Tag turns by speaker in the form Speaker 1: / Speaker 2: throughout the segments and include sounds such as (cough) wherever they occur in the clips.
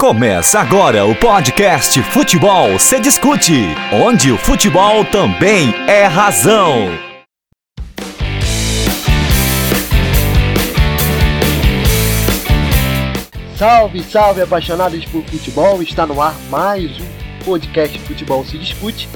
Speaker 1: Começa agora o podcast Futebol se discute, onde o futebol também é razão.
Speaker 2: Salve, salve apaixonados por futebol, está no ar mais um podcast Futebol se discute.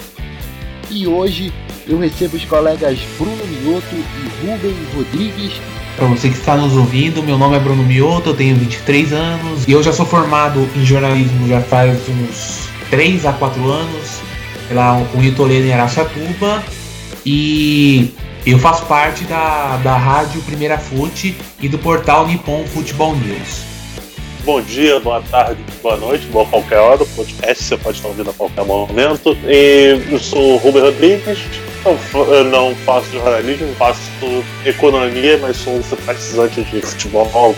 Speaker 2: E hoje eu recebo os colegas Bruno Mioto e Rubem Rodrigues
Speaker 3: para você que está nos ouvindo, meu nome é Bruno Mioto, eu tenho 23 anos e eu já sou formado em jornalismo já faz uns 3 a 4 anos pela Unitoledo em Araçatuba e eu faço parte da, da rádio Primeira Fute e do portal Nippon Futebol News.
Speaker 4: Bom dia, boa tarde, boa noite, boa qualquer hora, o podcast você pode estar ouvindo a qualquer momento. E eu sou o Rubem Rodrigues, eu não faço jornalismo, faço economia, mas sou um simpatizante de futebol,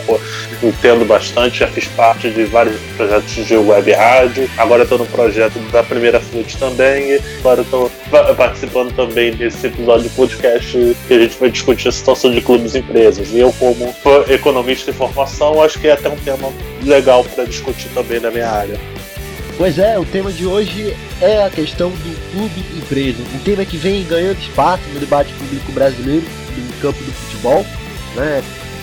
Speaker 4: entendo bastante, já fiz parte de vários projetos de web rádio, agora estou no projeto da Primeira Fute também, agora estou participando também desse episódio de podcast que a gente vai discutir a situação de clubes e empresas. E eu, como economista de formação, acho que é até um tema legal para discutir também na minha área.
Speaker 2: Pois é, o tema de hoje é a questão do clube empresa, um tema que vem ganhando espaço no debate público brasileiro no campo do futebol, né,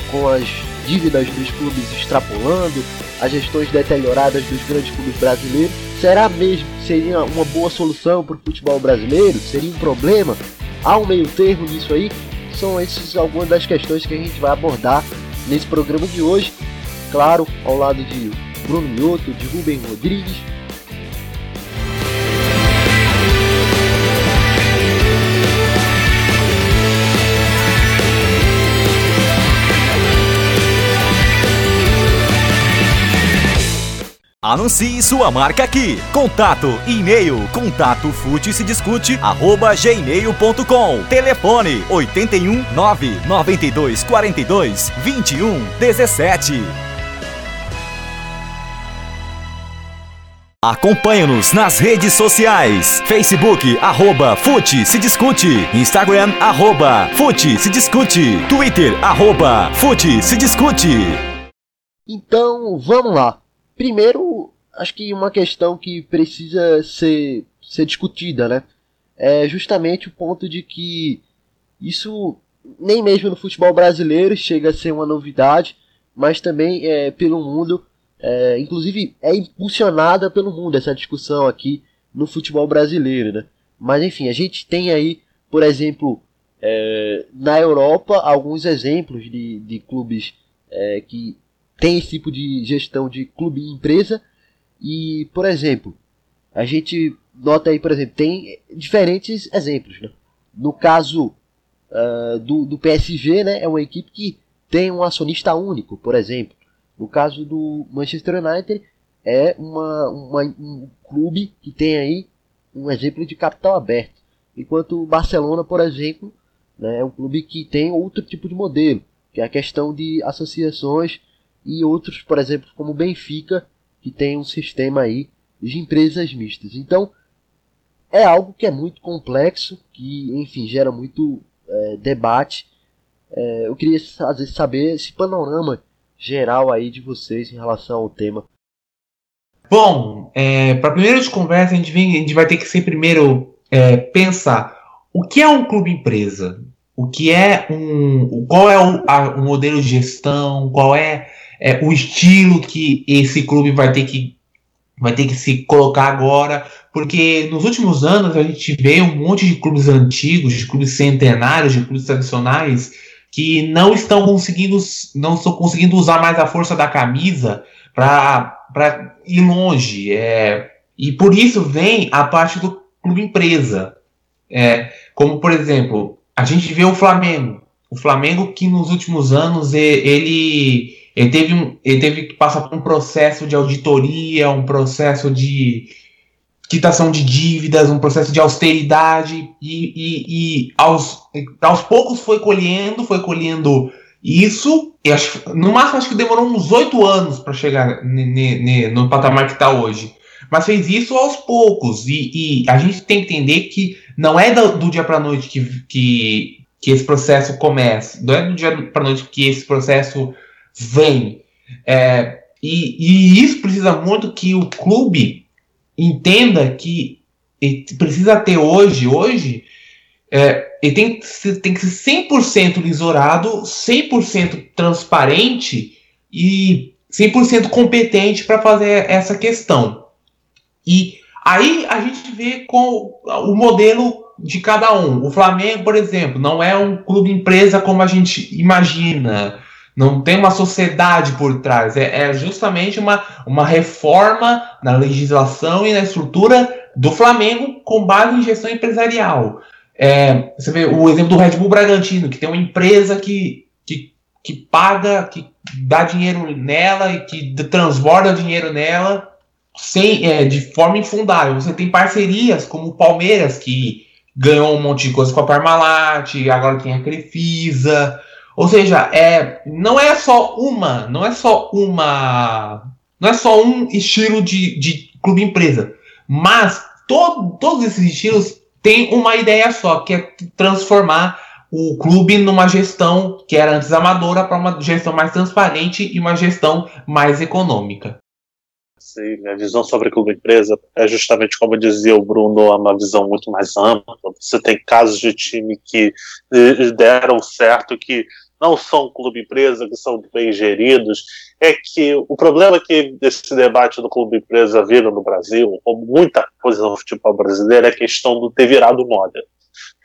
Speaker 2: com as dívidas dos clubes extrapolando, as gestões deterioradas dos grandes clubes brasileiros. Será mesmo que seria uma boa solução para o futebol brasileiro? Seria um problema? Há um meio termo nisso aí? São essas algumas das questões que a gente vai abordar nesse programa de hoje. Claro, ao lado de Bruno Mioto, de Rubem Rodrigues
Speaker 1: Anuncie sua marca aqui. Contato, e-mail, contato fute se discute, arroba gmail.com. Telefone 81 992 42 21 17. Acompanhe-nos nas redes sociais. Facebook, arroba Fute se discute. Instagram, arroba Fute se discute. Twitter, arroba Fute se discute.
Speaker 2: Então, vamos lá. Primeiro, acho que uma questão que precisa ser, ser discutida, né? É justamente o ponto de que isso nem mesmo no futebol brasileiro chega a ser uma novidade, mas também é, pelo mundo, é, inclusive é impulsionada pelo mundo essa discussão aqui no futebol brasileiro, né? Mas enfim, a gente tem aí, por exemplo, é, na Europa, alguns exemplos de, de clubes é, que tem esse tipo de gestão de clube e empresa. E, por exemplo, a gente nota aí, por exemplo, tem diferentes exemplos. Né? No caso uh, do, do PSG, né, é uma equipe que tem um acionista único, por exemplo. No caso do Manchester United, é uma, uma, um clube que tem aí um exemplo de capital aberto. Enquanto o Barcelona, por exemplo, né, é um clube que tem outro tipo de modelo, que é a questão de associações e outros, por exemplo, como Benfica, que tem um sistema aí de empresas mistas. Então, é algo que é muito complexo, que, enfim, gera muito é, debate. É, eu queria saber esse panorama geral aí de vocês em relação ao tema.
Speaker 3: Bom, é, para primeiro de conversa, a gente, vem, a gente vai ter que ser primeiro é, pensar o que é um clube empresa, o que é um, qual é o, a, o modelo de gestão, qual é é, o estilo que esse clube vai ter que vai ter que se colocar agora, porque nos últimos anos a gente vê um monte de clubes antigos, de clubes centenários, de clubes tradicionais que não estão conseguindo não estão conseguindo usar mais a força da camisa para ir longe, é, e por isso vem a parte do clube empresa, é, como por exemplo a gente vê o Flamengo, o Flamengo que nos últimos anos ele ele teve, ele teve que passar por um processo de auditoria, um processo de quitação de dívidas, um processo de austeridade, e, e, e aos, aos poucos foi colhendo, foi colhendo isso, e acho, no máximo acho que demorou uns oito anos para chegar no patamar que está hoje. Mas fez isso aos poucos, e, e, a gente tem que entender que não é do, do dia para noite que, que, que esse processo começa, não é do dia para noite que esse processo vem. É, E, e isso precisa muito que o clube entenda que precisa ter hoje, hoje, é, ele tem, tem que ser 100% lisorado, 100% transparente e 100% competente para fazer essa questão. E aí a gente vê com o modelo de cada um. O Flamengo, por exemplo, não é um clube empresa como a gente imagina. Não tem uma sociedade por trás. É, é justamente uma, uma reforma na legislação e na estrutura do Flamengo com base em gestão empresarial. É, você vê o exemplo do Red Bull Bragantino, que tem uma empresa que, que, que paga, que dá dinheiro nela e que transborda dinheiro nela sem, é, de forma infundável. Você tem parcerias como o Palmeiras, que ganhou um monte de coisa com a Parmalat, agora tem a Crefisa. Ou seja, é, não é só uma, não é só uma, não é só um estilo de, de clube empresa, mas todo, todos esses estilos têm uma ideia só, que é transformar o clube numa gestão que era antes amadora para uma gestão mais transparente e uma gestão mais econômica.
Speaker 4: Minha visão sobre clube empresa é justamente como dizia o Bruno, é uma visão muito mais ampla. Você tem casos de time que eh, deram certo, que não são clube empresa, que são bem geridos. É que o problema que esse debate do clube empresa vira no Brasil, como muita coisa no futebol brasileiro, é a questão do ter virado moda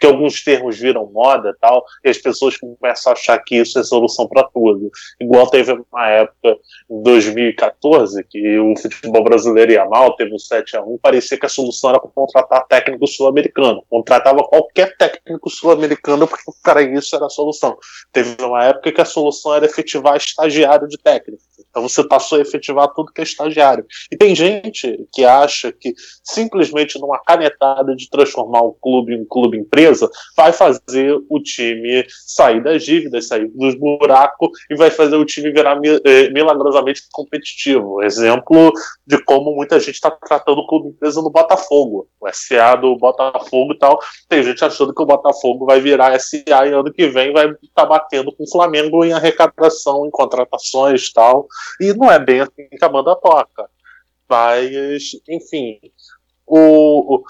Speaker 4: que alguns termos viram moda tal, e as pessoas começam a achar que isso é solução para tudo. Igual teve uma época, em 2014, que o futebol brasileiro ia mal, teve um 7 a 1 parecia que a solução era contratar técnico sul-americano. Contratava qualquer técnico sul-americano porque, cara, isso era a solução. Teve uma época que a solução era efetivar estagiário de técnico. Então você passou a efetivar tudo que é estagiário. E tem gente que acha que simplesmente numa canetada de transformar o clube em um clube empresa vai fazer o time sair das dívidas, sair dos buracos e vai fazer o time virar eh, milagrosamente competitivo. Exemplo de como muita gente está tratando o clube empresa no Botafogo. O SA do Botafogo e tal. Tem gente achando que o Botafogo vai virar SA e ano que vem vai estar tá batendo com o Flamengo em arrecadação, em contratações e tal. E não é bem assim que a banda toca. Mas, enfim, o,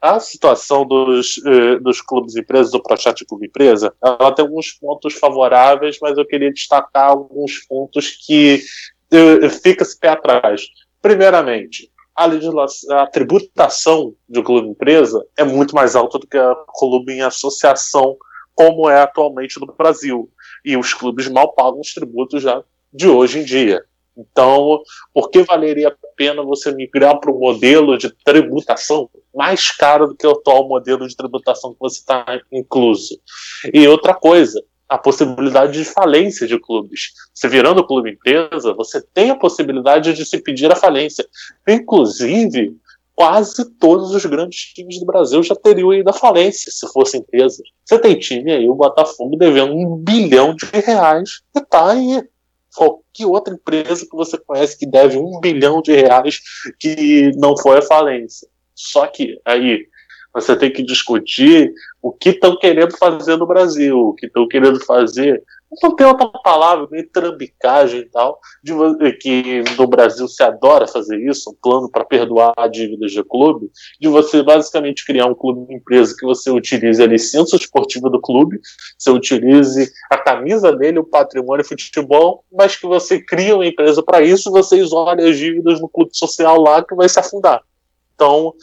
Speaker 4: a situação dos, eh, dos clubes empresas, do Prochat Clube Empresa, ela tem alguns pontos favoráveis, mas eu queria destacar alguns pontos que eh, fica-se pé atrás. Primeiramente, a, legislação, a tributação de clube empresa é muito mais alta do que a clube em associação, como é atualmente no Brasil. E os clubes mal pagam os tributos já de hoje em dia. Então, por que valeria a pena você migrar para um modelo de tributação mais caro do que o atual modelo de tributação que você está incluso? E outra coisa, a possibilidade de falência de clubes. Você virando clube empresa, você tem a possibilidade de se pedir a falência. Inclusive, quase todos os grandes times do Brasil já teriam ido à falência se fosse empresa. Você tem time aí, o Botafogo, devendo um bilhão de reais e está aí qualquer outra empresa que você conhece que deve um bilhão de reais que não foi a falência. Só que aí você tem que discutir o que estão querendo fazer no Brasil, o que estão querendo fazer não tem outra palavra, nem trambicagem e tal, de, que no Brasil se adora fazer isso, um plano para perdoar dívidas de clube, de você basicamente criar um clube empresa que você utilize a licença esportiva do clube, você utilize a camisa dele, o patrimônio futebol, mas que você cria uma empresa para isso, você isole as dívidas no clube social lá que vai se afundar. Então,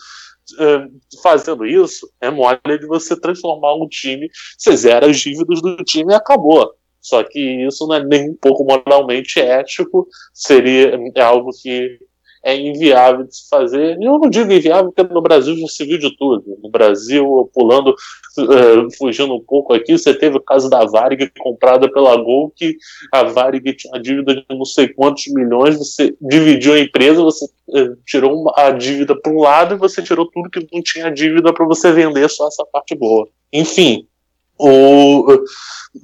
Speaker 4: fazendo isso, é mole de você transformar um time, você zera as dívidas do time e acabou. Só que isso não é nem um pouco moralmente ético, seria é algo que é inviável de se fazer. Eu não digo inviável porque no Brasil já se viu de tudo. No Brasil, pulando, uh, fugindo um pouco aqui, você teve o caso da Varig comprada pela Gol, que a Varig tinha uma dívida de não sei quantos milhões, você dividiu a empresa, você uh, tirou a dívida para um lado e você tirou tudo que não tinha dívida para você vender só essa parte boa. Enfim, O,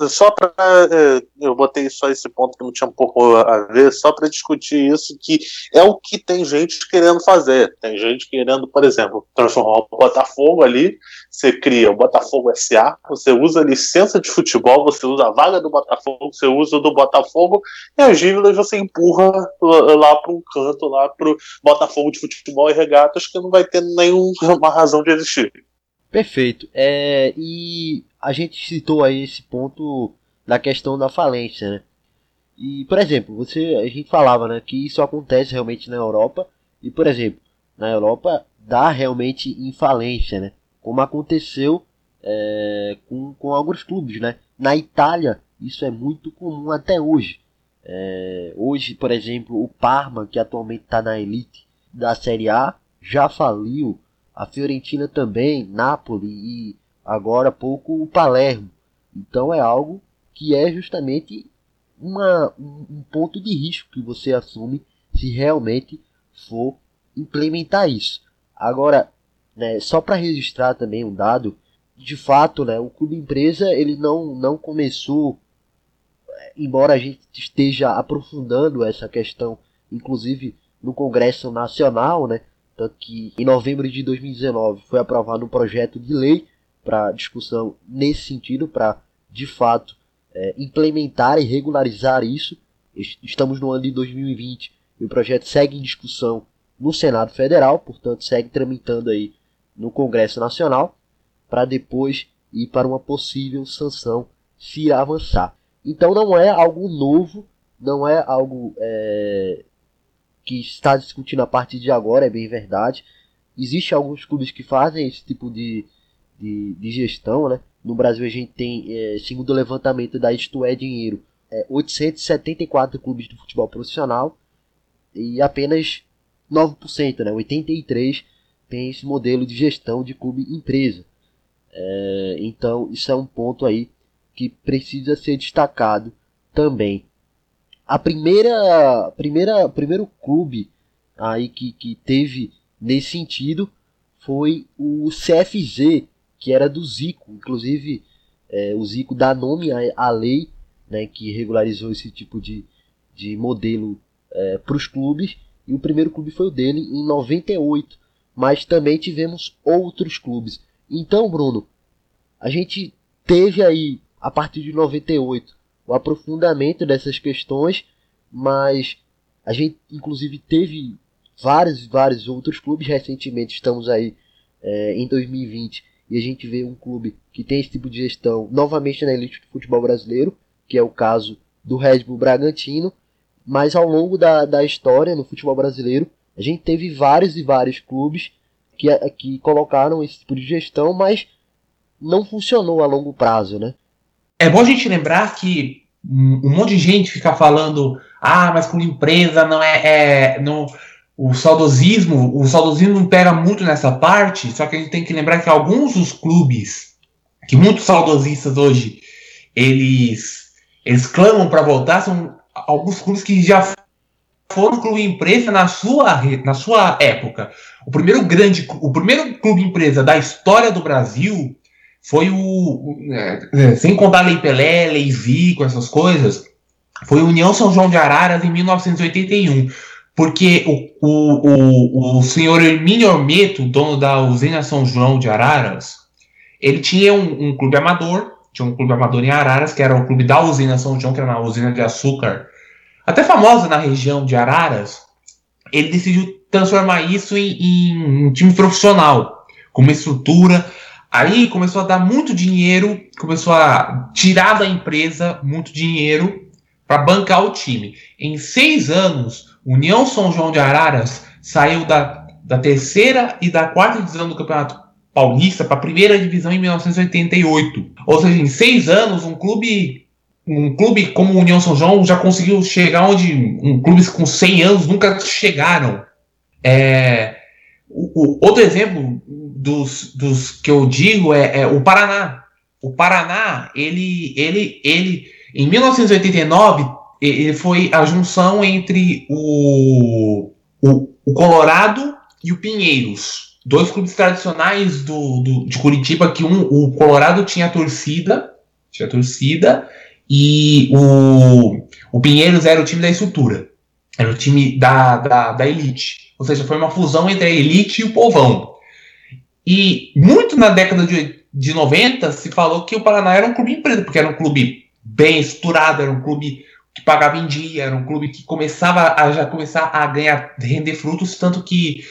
Speaker 4: só para é, eu botei só esse ponto que não tinha um pouco a ver, só para discutir isso, que é o que tem gente querendo fazer. Tem gente querendo, por exemplo, transformar o Botafogo ali. Você cria o Botafogo SA, você usa a licença de futebol, você usa a vaga do Botafogo, você usa o do Botafogo, e as dívidas você empurra lá para um canto, lá para o Botafogo de futebol e regatas, que não vai ter nenhuma razão de existir.
Speaker 2: Perfeito. É, e a gente citou aí esse ponto da questão da falência, né? E, por exemplo, você, a gente falava né, que isso acontece realmente na Europa, e, por exemplo, na Europa dá realmente em falência, né? Como aconteceu é, com, com alguns clubes, né? Na Itália, isso é muito comum até hoje. É, hoje, por exemplo, o Parma, que atualmente está na elite da Série A, já faliu a Fiorentina também, Napoli e agora há pouco o Palermo. Então é algo que é justamente uma, um ponto de risco que você assume se realmente for implementar isso. Agora, né, só para registrar também um dado, de fato, né, o clube empresa ele não, não começou, embora a gente esteja aprofundando essa questão, inclusive no Congresso Nacional, né, tanto que em novembro de 2019 foi aprovado um projeto de lei para discussão nesse sentido, para de fato é, implementar e regularizar isso. Estamos no ano de 2020 e o projeto segue em discussão no Senado Federal, portanto segue tramitando aí no Congresso Nacional para depois ir para uma possível sanção se avançar. Então não é algo novo, não é algo é, que está discutindo a partir de agora, é bem verdade. Existem alguns clubes que fazem esse tipo de, de, de gestão, né? No Brasil a gente tem, é, segundo o levantamento da Isto é Dinheiro, é, 874 clubes de futebol profissional e apenas 9%, né? 83 tem esse modelo de gestão de clube empresa. É, então isso é um ponto aí que precisa ser destacado também a primeira, primeira, primeiro clube aí que, que teve nesse sentido foi o CFZ, que era do Zico. Inclusive, é, o Zico dá nome à, lei né, que regularizou esse tipo de, de modelo é, para os clubes. E o primeiro clube foi o dele em 98. Mas também tivemos outros clubes. Então, Bruno, a gente teve aí, a partir de 98, o aprofundamento dessas questões, mas a gente inclusive teve vários vários outros clubes recentemente estamos aí é, em 2020 e a gente vê um clube que tem esse tipo de gestão novamente na elite do futebol brasileiro que é o caso do Red Bull Bragantino. Mas ao longo da, da história no futebol brasileiro a gente teve vários e vários clubes que, que colocaram esse tipo de gestão mas não funcionou a longo prazo né?
Speaker 3: É bom a gente lembrar que um monte de gente fica falando, ah, mas com empresa não é, é não, o saudosismo, o saudosismo pega muito nessa parte, só que a gente tem que lembrar que alguns dos clubes, que muitos saudosistas hoje, eles, eles clamam para voltar, são alguns clubes que já foram clube empresa na sua, na sua época. O primeiro grande, o primeiro clube empresa da história do Brasil foi o. É, sem contar Lei Pelé, Lei Zico, essas coisas, foi União São João de Araras em 1981. Porque o, o, o, o senhor Hermínio Ormeto, dono da usina São João de Araras, ele tinha um, um, clube amador, tinha um clube amador em Araras, que era o clube da usina São João, que era uma usina de açúcar, até famosa na região de Araras. Ele decidiu transformar isso em, em um time profissional, com uma estrutura Aí começou a dar muito dinheiro, começou a tirar da empresa muito dinheiro para bancar o time. Em seis anos, União São João de Araras saiu da, da terceira e da quarta divisão do Campeonato Paulista para a primeira divisão em 1988. Ou seja, em seis anos, um clube um clube como União São João já conseguiu chegar onde um clubes com 100 anos nunca chegaram. É, o, o, outro exemplo dos, dos que eu digo é, é, o Paraná. O Paraná, ele, ele, ele, em 1989, ele foi a junção entre o, o, o Colorado e o Pinheiros. dois clubes tradicionais do, do, de Curitiba, que um, o Colorado tinha torcida, tinha torcida, e o, o Pinheiros era o time da estrutura, era o time da, da, da elite. Ou seja, foi uma fusão entre a elite e o povão. E muito na década de, de 90 se falou que o Paraná era um clube empresa, porque era um clube bem estruturado, era um clube que pagava em dia, era um clube que começava a já começar a ganhar, render frutos, tanto que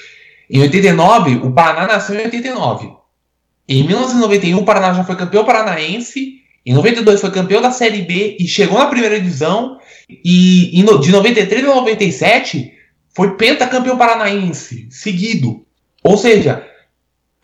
Speaker 3: em 89 o Paraná nasceu em 89. Em 1991 o Paraná já foi campeão paranaense, em 92 foi campeão da Série B e chegou na primeira divisão, e de 93 a 97 foi pentacampeão paranaense, seguido. Ou seja,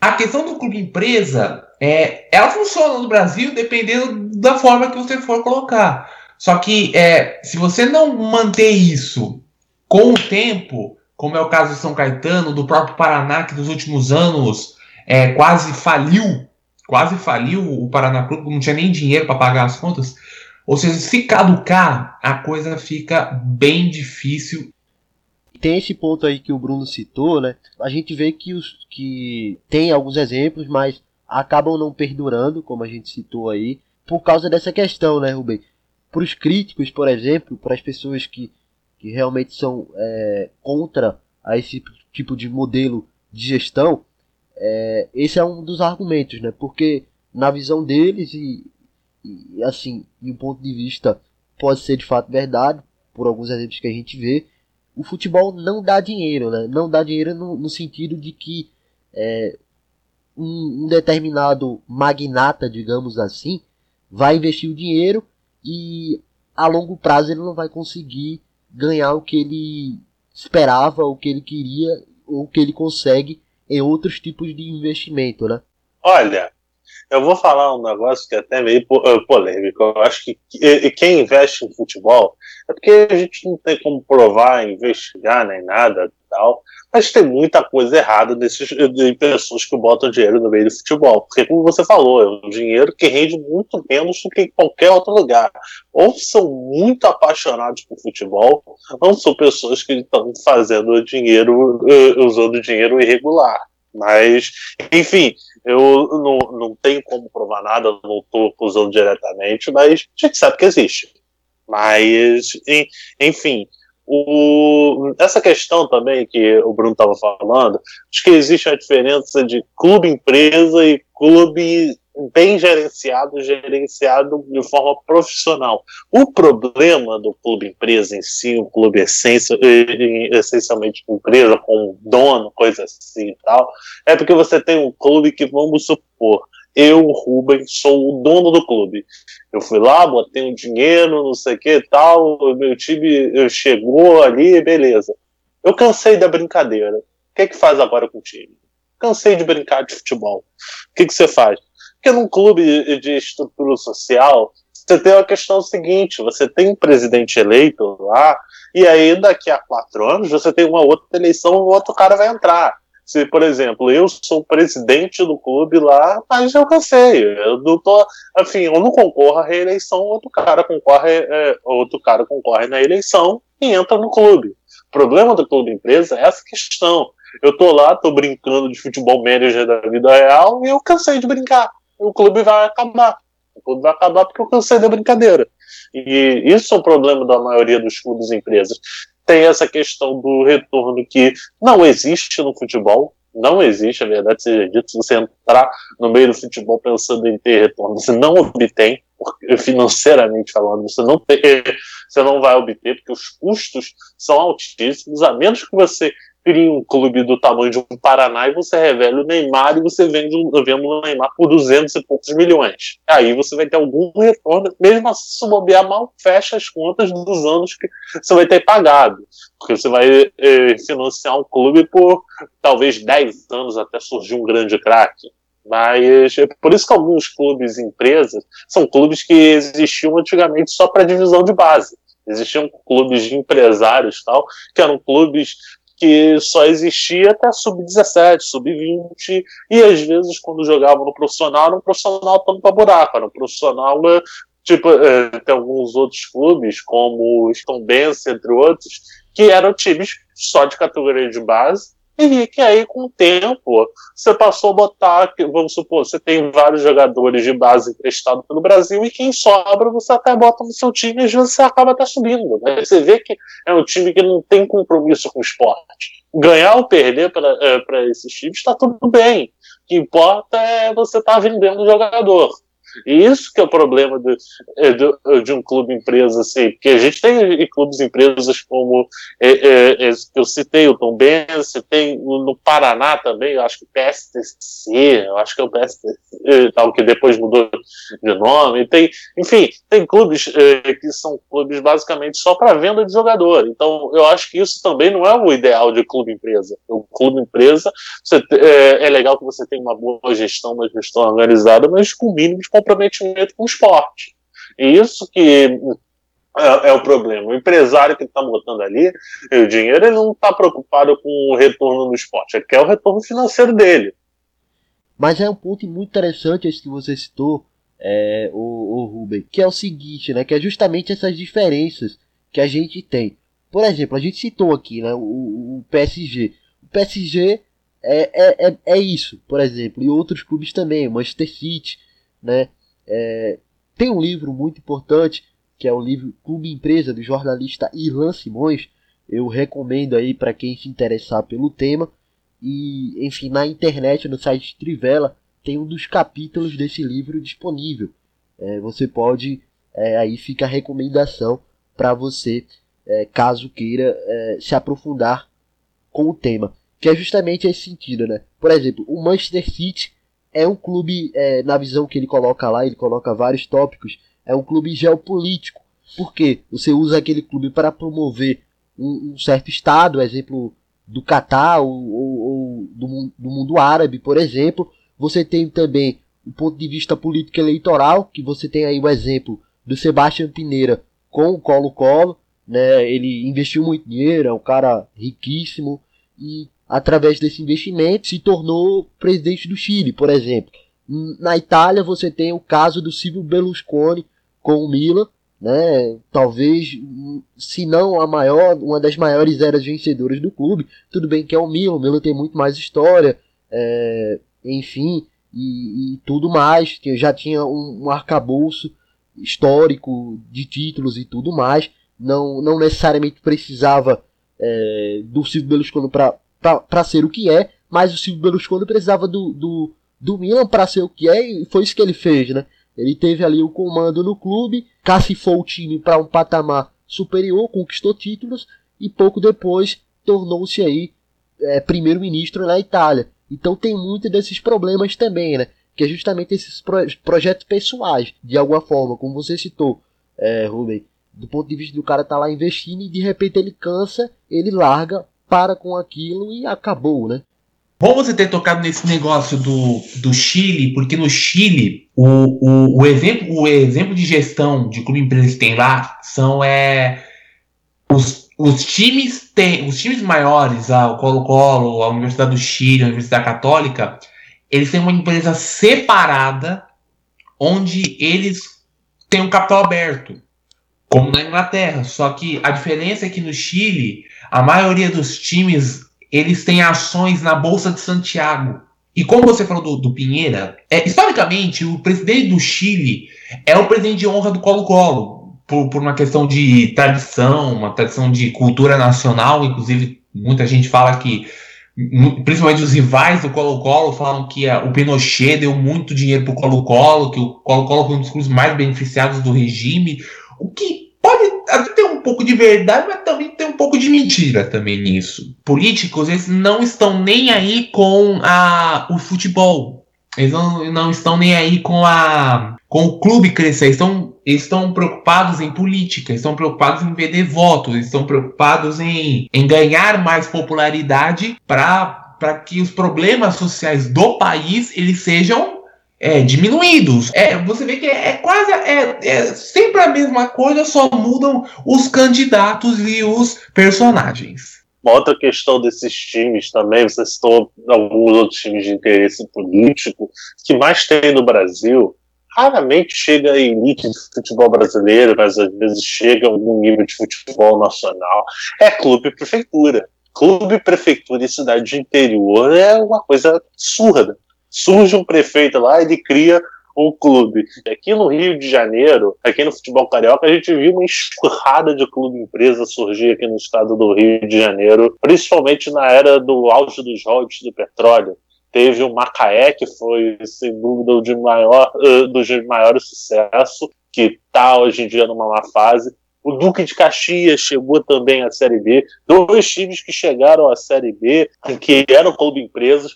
Speaker 3: a questão do clube empresa, é, ela funciona no Brasil dependendo da forma que você for colocar. Só que é, se você não manter isso com o tempo, como é o caso de São Caetano, do próprio Paraná, que nos últimos anos é, quase faliu, quase faliu o Paraná Clube, não tinha nem dinheiro para pagar as contas. Ou seja, se caducar, a coisa fica bem difícil.
Speaker 2: Tem esse ponto aí que o Bruno citou, né? A gente vê que, os, que tem alguns exemplos, mas acabam não perdurando, como a gente citou aí, por causa dessa questão, né, Rubem? Para os críticos, por exemplo, para as pessoas que, que realmente são é, contra a esse tipo de modelo de gestão, é, esse é um dos argumentos, né? Porque na visão deles e, e assim, em um ponto de vista pode ser de fato verdade, por alguns exemplos que a gente vê, o futebol não dá dinheiro, né? Não dá dinheiro no, no sentido de que é, um, um determinado magnata, digamos assim, vai investir o dinheiro e a longo prazo ele não vai conseguir ganhar o que ele esperava, o que ele queria, ou o que ele consegue em outros tipos de investimento, né?
Speaker 4: Olha, eu vou falar um negócio que é até meio eh, polêmico. Eu acho que quem investe em futebol é porque a gente não tem como provar, investigar nem nada tal. Mas tem muita coisa errada desses, de pessoas que botam dinheiro no meio do futebol. Porque, como você falou, é um dinheiro que rende muito menos do que em qualquer outro lugar. Ou são muito apaixonados por futebol, ou são pessoas que estão fazendo dinheiro, uh, usando dinheiro irregular. Mas, enfim, eu não, não tenho como provar nada, não estou acusando diretamente, mas a gente sabe que existe. Mas, enfim, o, essa questão também que o Bruno estava falando, acho que existe a diferença de clube empresa e clube bem gerenciado, gerenciado de forma profissional. O problema do clube empresa em si, o clube essência, essencialmente empresa, com dono, coisa assim e tal, é porque você tem um clube que, vamos supor, eu, Rubens, sou o dono do clube. Eu fui lá, botei um dinheiro, não sei o que tal, meu time chegou ali, beleza. Eu cansei da brincadeira. O que é que faz agora com o time? Cansei de brincar de futebol. O que, que você faz? Porque num clube de estrutura social, você tem a questão seguinte: você tem um presidente eleito lá, e aí daqui a quatro anos você tem uma outra eleição, o outro cara vai entrar. Se, por exemplo, eu sou presidente do clube lá, mas eu cansei. Eu não tô, enfim, eu não concorro à reeleição, outro cara concorre, é, outro cara concorre na eleição e entra no clube. O problema do clube empresa é essa questão. Eu tô lá, tô brincando de futebol manager da vida real e eu cansei de brincar. O clube vai acabar. O clube vai acabar porque eu cansei da brincadeira. E isso é o problema da maioria dos clubes empresas tem essa questão do retorno que não existe no futebol, não existe, a verdade seja dita, se você entrar no meio do futebol pensando em ter retorno, você não obtém, financeiramente falando, você não, tem, você não vai obter, porque os custos são altíssimos, a menos que você cria um clube do tamanho de um Paraná e você revela o Neymar e você vende, vende o Neymar por 200 e poucos milhões. Aí você vai ter algum retorno, mesmo assim, se bobear mal, fecha as contas dos anos que você vai ter pagado. Porque você vai eh, financiar um clube por talvez 10 anos até surgir um grande craque. Mas é por isso que alguns clubes e empresas são clubes que existiam antigamente só para divisão de base. Existiam clubes de empresários tal, que eram clubes que só existia até sub-17, sub-20, e às vezes quando jogava no profissional, era um profissional tanto para buraco, era um profissional, tipo, é, tem alguns outros clubes, como o Stonbense, entre outros, que eram times só de categoria de base, E que aí, com o tempo, você passou a botar, vamos supor, você tem vários jogadores de base emprestados pelo Brasil e quem sobra você até bota no seu time e às vezes você acaba até subindo. Né? Você vê que é um time que não tem compromisso com o esporte. Ganhar ou perder para é, esses times está tudo bem. O que importa é você estar tá vendendo o jogador. E isso que é o problema de, é, de, de um clube empresa, assim, porque a gente tem clubes empresas como é, é, é eu citei o Tom Benz, tem no Paraná também, eu acho que o PSTC, eu acho que é o PSTC, é, tal, que depois mudou de nome, tem, enfim, tem clubes é, que são clubes basicamente só para venda de jogador. Então, eu acho que isso também não é o ideal de clube empresa. O clube empresa você, é, legal que você tem uma boa gestão, uma gestão organizada, mas com mínimos comprometimento com o esporte. E isso que é, é, o problema. O empresário que está botando ali o dinheiro, ele não está preocupado com o retorno no esporte, ele quer o retorno financeiro dele.
Speaker 2: Mas é um ponto muito interessante esse que você citou, é, o, o Ruben, que é o seguinte, né? Que é justamente essas diferenças que a gente tem. Por exemplo, a gente citou aqui, né? O, o PSG. O PSG é, é, é, é isso, por exemplo, e outros clubes também, o Manchester City, né? É, tem um livro muito importante, que é o livro Clube Empresa, do jornalista Ilan Simões. Eu recomendo aí para quem se interessar pelo tema. E, enfim, na internet, no site Trivela, tem um dos capítulos desse livro disponível. É, você pode, é, aí fica a recomendação para você, é, caso queira é, se aprofundar com o tema. Que é justamente esse sentido, né? Por exemplo, o Manchester City é um clube, é, na visão que ele coloca lá, ele coloca vários tópicos, é um clube geopolítico. Por quê? Você usa aquele clube para promover um, um certo Estado, exemplo do Catar ou, ou, ou do, do, mundo árabe, por exemplo. Você tem também o ponto de vista político eleitoral, que você tem aí o exemplo do Sebastião Pineira com o Colo-Colo. Né? Ele investiu muito dinheiro, é um cara riquíssimo e através desse investimento, se tornou presidente do Chile, por exemplo. Na Itália você tem o caso do Silvio Berlusconi com o Milan, né? Talvez, se não a maior, uma das maiores eras vencedoras do clube. Tudo bem que é o Milan, o Milan tem muito mais história, é, enfim, e, e, tudo mais. Que já tinha um, um arcabouço histórico de títulos e tudo mais. Não, não necessariamente precisava é, do Silvio Berlusconi para para ser o que é, mas o Silvio Berlusconi precisava do, do, do Milan para ser o que é e foi isso que ele fez, né? Ele teve ali o comando no clube, cacifou o time para um patamar superior, conquistou títulos e pouco depois tornou-se aí é, primeiro-ministro na Itália. Então tem muito desses problemas também, né? Que é justamente esses pro projetos pessoais, de alguma forma, como você citou, é, Rubem. Do ponto de vista do cara tá lá investindo e de repente ele cansa, ele larga para com aquilo e acabou, né?
Speaker 3: Bom você ter tocado nesse negócio do, do Chile, porque no Chile o, o, o, exemplo, o exemplo de gestão de clube empresa que tem lá são é, os, os times tem, os times maiores, o Colo-Colo, a Universidade do Chile, a Universidade Católica, eles têm uma empresa separada onde eles têm um capital aberto, como na Inglaterra. Só que a diferença é que no Chile a maioria dos times eles têm ações na Bolsa de Santiago. E como você falou do, do Pinheira, é, historicamente o presidente do Chile é o presidente de honra do Colo-Colo, por, por uma questão de tradição, uma tradição de cultura nacional. Inclusive, muita gente fala que, principalmente os rivais do Colo-Colo, falam que a, o Pinochet deu muito dinheiro para o Colo-Colo, que o Colo-Colo foi um dos clubes mais beneficiados do regime. O que ter um pouco de verdade, mas também tem um pouco de mentira também nisso. Políticos, eles não estão nem aí com a, o futebol. Eles não, não estão nem aí com a com o clube crescer. Eles estão, estão preocupados em política, estão preocupados em vender votos, estão preocupados em, em ganhar mais popularidade para que os problemas sociais do país eles sejam é, diminuídos. É, você vê que é, é quase é, é, sempre a mesma coisa, só mudam os candidatos e os personagens.
Speaker 4: Uma outra questão desses times também, você citou alguns outros times de interesse político, que mais tem no Brasil, raramente chega a elite de futebol brasileiro, mas às vezes chega a algum nível de futebol nacional, é clube prefeitura clube, prefeitura e cidade de interior é uma coisa surda. Surge um prefeito lá e ele cria um clube. Aqui no Rio de Janeiro, aqui no futebol carioca, a gente viu uma escurrada de clube empresa surgir aqui no estado do Rio de Janeiro, principalmente na era do auge dos royalties do petróleo. Teve o Macaé, que foi, sem dúvida, o de maior, uh, dos maiores sucesso, que está hoje em dia numa má fase. O Duque de Caxias chegou também à Série B. Dois times que chegaram à Série B, que eram clube empresas,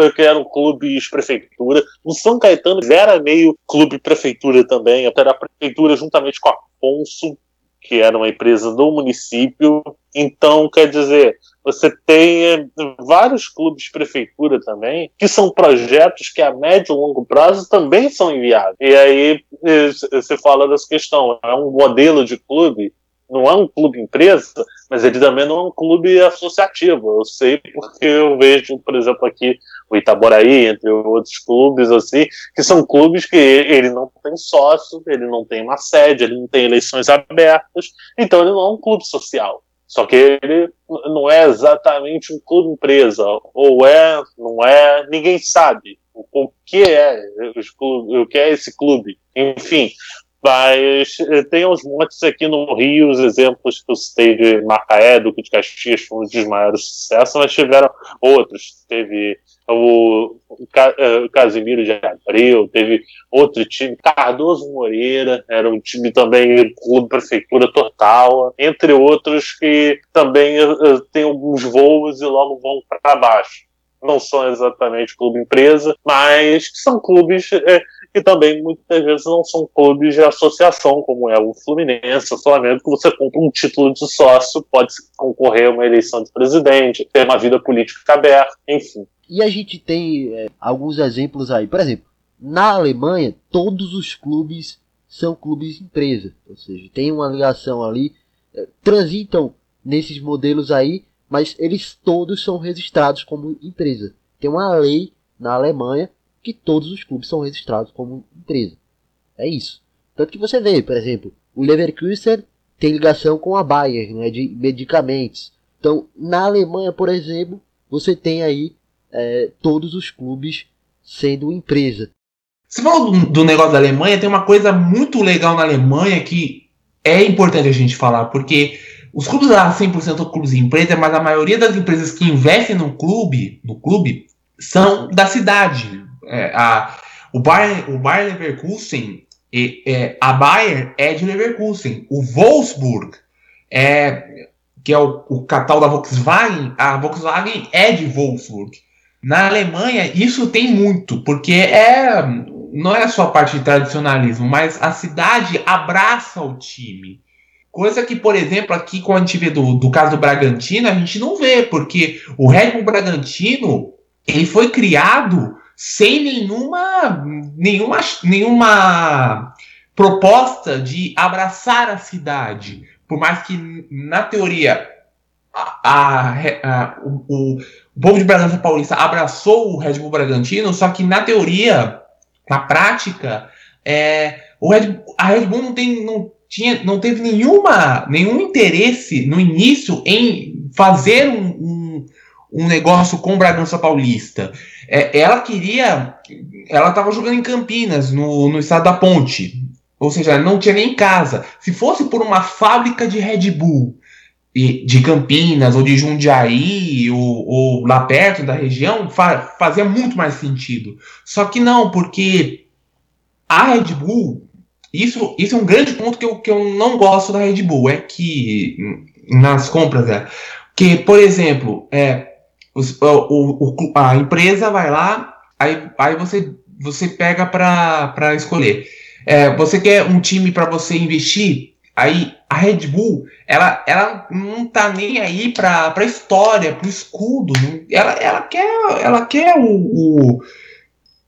Speaker 4: eh, que eram clubes prefeitura. O São Caetano era meio clube prefeitura também, até a prefeitura juntamente com a Afonso, que era uma empresa do município. Então, quer dizer, você tem eh, vários clubes prefeitura também, que são projetos que a médio e longo prazo também são enviados. E aí eh, você fala dessa questão, é um modelo de clube, não é um clube empresa, mas ele também não é um clube associativo. Eu sei porque eu vejo, por exemplo, aqui o Itaboraí, entre outros clubes, assim, que são clubes que ele não tem sócio, ele não tem uma sede, ele não tem eleições abertas, então ele não é um clube social. Só que ele não é exatamente um clube empresa, ou é, não é, ninguém sabe o que é o que é esse clube. Enfim, mas eh, tem uns montes aqui no Rio, os exemplos que eu citei de Macaé, Duque de Caxias, foi um dos maiores sucessos, mas tiveram outros. Teve o, eh, Casimiro de Abreu, teve outro time, Cardoso Moreira, era um time também clube prefeitura total, entre outros que também uh, tem alguns voos e logo vão para baixo. Não são exatamente clube empresa, mas são clubes que também muitas vezes não são clubes de associação, como é o Fluminense, o Flamengo, que você compra um título de sócio, pode concorrer a uma eleição de presidente, ter uma vida política aberta, enfim.
Speaker 2: E a gente tem é, alguns exemplos aí. Por exemplo, na Alemanha, todos os clubes são clubes empresa, ou seja, tem uma ligação ali, é, transitam nesses modelos aí, mas eles todos são registrados como empresa. Tem uma lei na Alemanha que todos os clubes são registrados como empresa. É isso. Tanto que você vê, por exemplo, o Leverkusen tem ligação com a Bayer, né, de medicamentos. Então, na Alemanha, por exemplo, você tem aí é, todos os clubes sendo empresa.
Speaker 3: Você falou do, do, negócio da Alemanha, tem uma coisa muito legal na Alemanha que é importante a gente falar, porque os clubes lá 100% são clubes de empresa, mas a maioria das empresas que investem no clube, no clube são da cidade, é, a, o Bayern, o Bayern Leverkusen, e, é, a Bayern é de Leverkusen. O Wolfsburg, é, que é o, o catal da Volkswagen, a Volkswagen é de Wolfsburg. Na Alemanha, isso tem muito, porque é não é só a parte de tradicionalismo, mas a cidade abraça o time. Coisa que, por exemplo, aqui quando a gente vê do, do caso do Bragantino, a gente não vê, porque o Red Bull Bragantino ele foi criado sem nenhuma, nenhuma, nenhuma proposta de abraçar a cidade. Por mais que, na teoria, a, a, a, o, o, povo de Bragança Paulista abraçou o Red Bull Bragantino, só que na teoria, na prática, é, o Red, a Red Bull não, tem, não, tinha, não teve nenhuma, nenhum interesse no início em fazer um, um, um negócio com Bragança Paulista. É, ela queria. Ela estava jogando em Campinas, no, no estado da Ponte. Ou seja, não tinha nem casa. Se fosse por uma fábrica de Red Bull de Campinas ou de Jundiaí ou, ou lá perto da região, fa fazia muito mais sentido. Só que não, porque a Red Bull. Isso, isso é um grande ponto que eu, que eu não gosto da Red Bull. É que nas compras é. Que, por exemplo, é, o, o, a empresa vai lá, aí, aí você, você pega para escolher. É, você quer um time para você investir? Aí a Red Bull, ela, ela não tá nem aí para a história, para o escudo. Ela, ela quer, ela quer o, o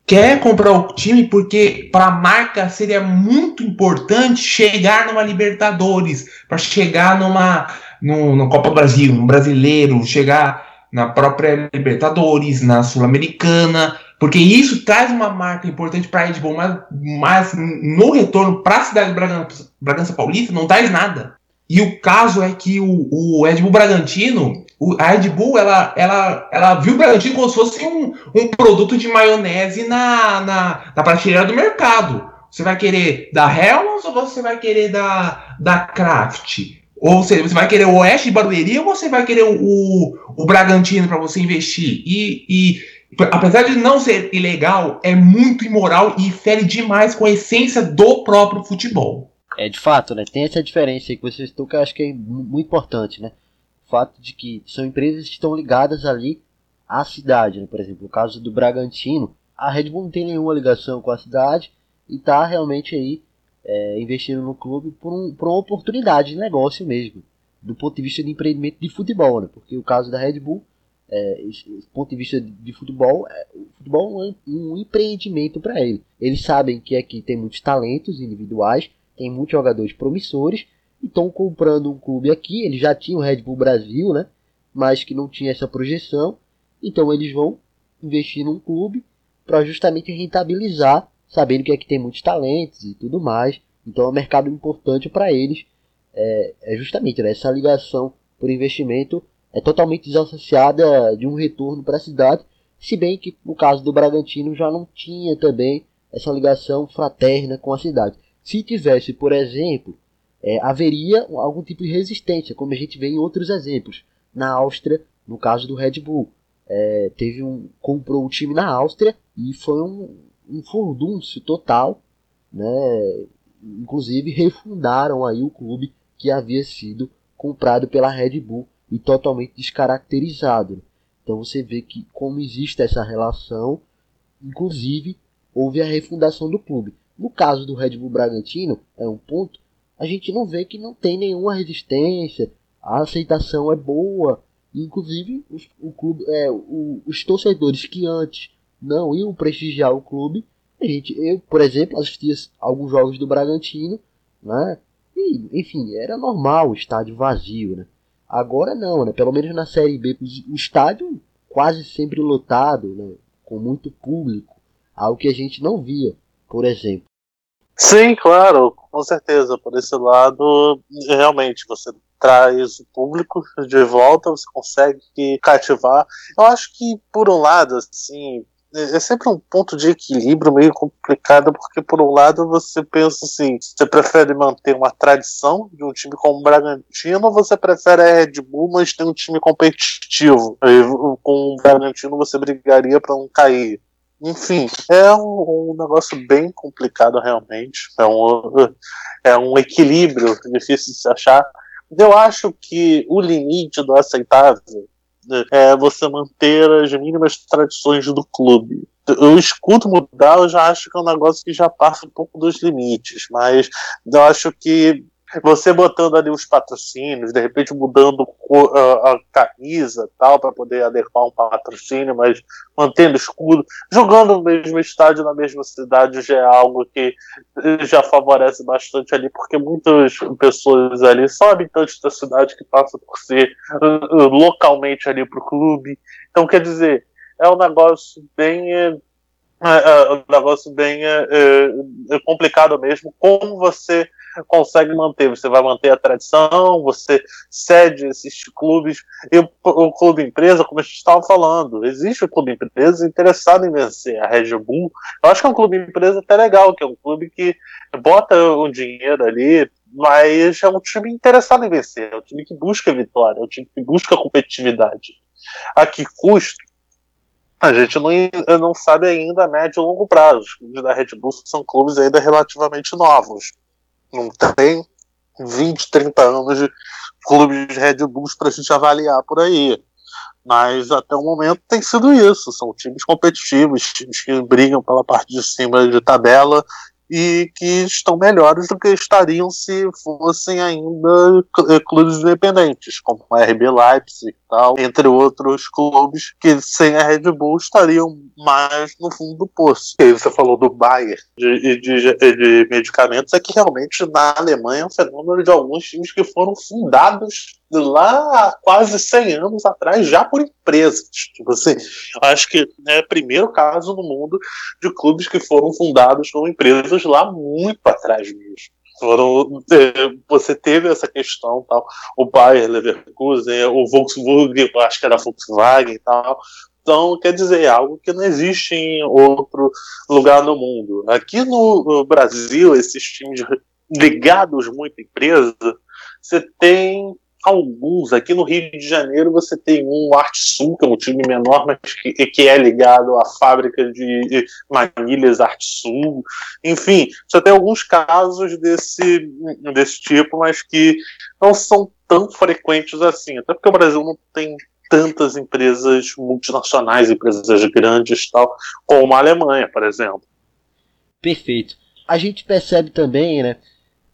Speaker 3: quer comprar o time porque para a marca seria muito importante chegar numa Libertadores, para chegar numa no, no Copa do Brasil, no Brasileiro, chegar na própria Libertadores, na Sul-Americana, porque isso traz uma marca importante para a Red Bull, mas, mas no retorno para a cidade de Bragança, Bragança, Paulista não traz nada. E o caso é que o, o Red Bull Bragantino a Red Bull, ela, ela, ela viu o Bragantino como se fosse um, um produto de maionese na, na, na prateleira do mercado. Você vai querer da Hellmann's ou você vai querer da, da Kraft? Ou seja, você vai querer o Oeste Barueri ou você vai querer o, o, o Bragantino para você investir? E, e apesar de não ser ilegal, é muito imoral e fere demais com a essência do próprio futebol.
Speaker 2: É, de fato, né? Tem essa diferença aí que vocês estão que eu acho que é muito importante, né? fato de que são empresas que estão ligadas ali à cidade. Né? Por exemplo, no caso do Bragantino, a Red Bull não tem nenhuma ligação com a cidade e está realmente aí é, investindo no clube por, um, por uma oportunidade de negócio mesmo, do ponto de vista de empreendimento de futebol, né? porque o caso da Red Bull, é, esse, ponto de vista de, futebol, é, o futebol é um, um empreendimento para ele. Eles sabem que aqui tem muitos talentos individuais, tem muitos jogadores promissores estão comprando um clube aqui. Eles já tinham o Red Bull Brasil, né? Mas que não tinha essa projeção. Então eles vão investir num clube para justamente rentabilizar, sabendo que aqui tem muitos talentos e tudo mais. Então é um mercado importante para eles. É, é justamente né, essa ligação por investimento é totalmente desassociada de um retorno para a cidade. Se bem que no caso do Bragantino já não tinha também essa ligação fraterna com a cidade. Se tivesse, por exemplo, é, haveria algum tipo de resistência, como a gente vê em outros exemplos. Na Áustria, no caso do Red Bull, é, teve um comprou o time na Áustria e foi um, um furdúncio total, né? Inclusive refundaram aí o clube que havia sido comprado pela Red Bull e totalmente descaracterizado. Então você vê que como existe essa relação, inclusive houve a refundação do clube. No caso do Red Bull Bragantino, é um ponto a gente não vê que não tem nenhuma resistência, a aceitação é boa, inclusive o clube, é, o, os torcedores que antes não iam prestigiar o clube, a gente, eu, por exemplo, assistia alguns jogos do Bragantino, né? E, enfim, era normal o estádio vazio, né? Agora não, né? Pelo menos na Série B, o estádio quase sempre lotado, né? Com muito público, algo que a gente não via, por exemplo.
Speaker 4: Sim, claro, com certeza. Por esse lado, realmente, você traz o público de volta, você consegue cativar. Eu acho que, por um lado, assim, é sempre um ponto de equilíbrio meio complicado, porque por um lado você pensa assim, você prefere manter uma tradição de um time como o Bragantino ou você prefere a Red Bull, mas tem um time competitivo? Com o Bragantino você brigaria para não cair. Enfim, é um, um, negócio bem complicado realmente. É um, é um equilíbrio difícil de se achar. Eu acho que o limite do aceitável é você manter as mínimas tradições do clube. Eu escuto mudar, eu já acho que é um negócio que já passa um pouco dos limites, mas eu acho que você botando ali os patrocínios, de repente mudando a, camisa tal, para poder adequar um patrocínio, mas mantendo escudo, jogando no mesmo estádio, na mesma cidade, já é algo que já favorece bastante ali, porque muitas pessoas ali são habitantes da cidade que passam por ser uh, localmente ali para o clube. Então, quer dizer, é um negócio bem. É, é, um negócio bem é, é, complicado mesmo. Como você consegue manter. Você vai manter a tradição, você cede esses clubes. E o, o clube empresa, como a gente estava falando, existe o clube empresa interessado em vencer. A Red Bull, eu acho que é um clube empresa até legal, que é um clube que bota o dinheiro ali, mas é um time interessado em vencer, é um time que busca vitória, é um time que busca competitividade. A que custo? A gente não, não sabe ainda médio e longo prazo. Os clubes da Red Bull são clubes ainda relativamente novos. Não tem 20, 30 anos de clubes de Red Bulls para a gente avaliar por aí. Mas até o momento tem sido isso. São times competitivos, times que brigam pela parte de cima de tabela e que estão melhores do que estariam se fossem ainda eh, clubes independentes, como o RB Leipzig e tal, entre outros clubes que sem a Red Bull estariam mais no fundo do poço. E você falou do Bayern de, de, de medicamentos, é que realmente na Alemanha é um fenômeno de alguns times que foram fundados lá quase 100 anos atrás, já por empresas. Tipo assim, acho que é o primeiro caso no mundo de clubes que foram fundados com empresas lá muito atrás mesmo. Foram, é, você teve essa questão, tal, o Bayer Leverkusen, o Volkswagen, acho que era Volkswagen e tal. Então, quer dizer, é algo que não existe em outro lugar no mundo. Aqui no Brasil, esses times ligados muito à empresa, você tem alguns. Aqui no Rio de Janeiro você tem um Artsul, que é um time menor, mas que, que é ligado à fábrica de manilhas Artsul. Enfim, só tem alguns casos desse, desse tipo, mas que não são tão frequentes assim. Até porque o Brasil não tem tantas empresas multinacionais, empresas grandes tal, como a Alemanha, por exemplo.
Speaker 2: Perfeito. A gente percebe também, né,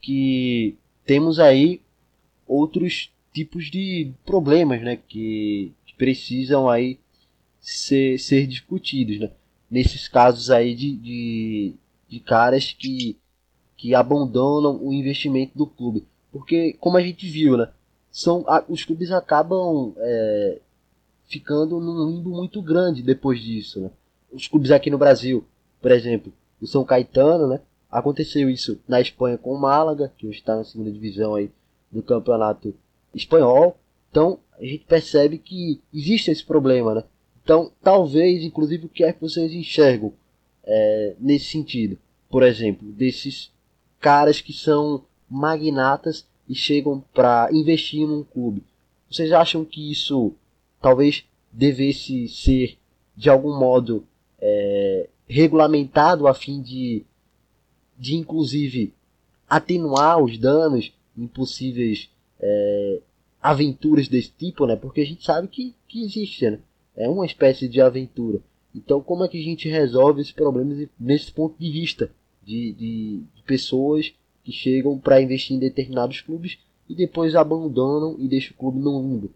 Speaker 2: que temos aí outros tipos de problemas, né, que, precisam aí ser, ser discutidos, né? Nesses casos aí de, de, de caras que, que abandonam o investimento do clube. Porque, como a gente viu, né? São, a, os clubes acabam é, ficando num limbo muito grande depois disso. Né? Os clubes aqui no Brasil, por exemplo, o São Caetano, né? Aconteceu isso na Espanha com o Málaga, que está na segunda divisão aí do campeonato espanhol. Então a gente percebe que existe esse problema, né? Então talvez, inclusive, o que é que vocês enxergam é, nesse sentido? Por exemplo, desses caras que são magnatas e chegam para investir num clube. Vocês acham que isso talvez devesse ser de algum modo é, regulamentado a fim de, de inclusive atenuar os danos impossíveis é, aventuras desse tipo, né? Porque a gente sabe que, que existe, né? É uma espécie de aventura. Então, como é que a gente resolve esse problema nesse ponto de vista de, de, de pessoas que chegam para investir em determinados clubes e depois abandonam e deixam o clube no limbo?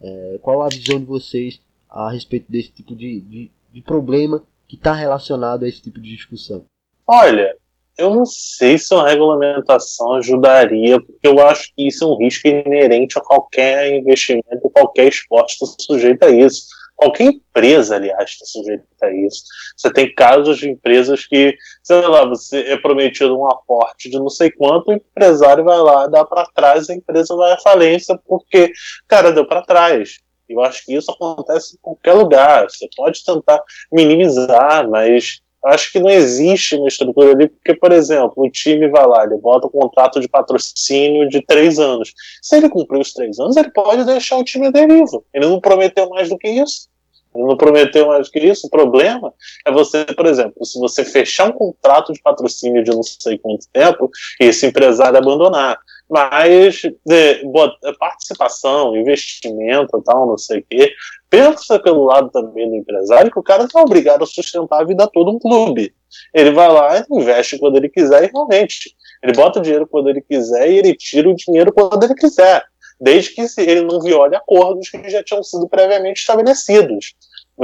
Speaker 2: É, qual a visão de vocês a respeito desse tipo de, de, de problema que está relacionado a esse tipo de discussão?
Speaker 4: Olha, eu não sei se uma regulamentação ajudaria, porque eu acho que isso é um risco inerente a qualquer investimento, qualquer esporte está sujeito a isso. Qualquer empresa, aliás, está sujeita a isso. Você tem casos de empresas que, sei lá, você é prometido um aporte de não sei quanto, o empresário vai lá, dá para trás, a empresa vai à falência porque, cara, deu para trás. Eu acho que isso acontece em qualquer lugar. Você pode tentar minimizar, mas acho que não existe uma estrutura ali, porque, por exemplo, o time vai lá, ele bota um contrato de patrocínio de três anos. Se ele cumprir os três anos, ele pode deixar o time derivo. Ele não prometeu mais do que isso. Ele não prometeu mais do que isso. O problema é você, por exemplo, se você fechar um contrato de patrocínio de não sei quanto tempo, e esse empresário abandonar mas de, participação, investimento tal, não sei o quê. Pensa pelo lado também do empresário que o cara é obrigado a sustentar a vida toda um clube. Ele vai lá investe quando ele quiser e realmente. Ele bota o dinheiro quando ele quiser e ele tira o dinheiro quando ele quiser. Desde que ele não viole acordos que já tinham sido previamente estabelecidos.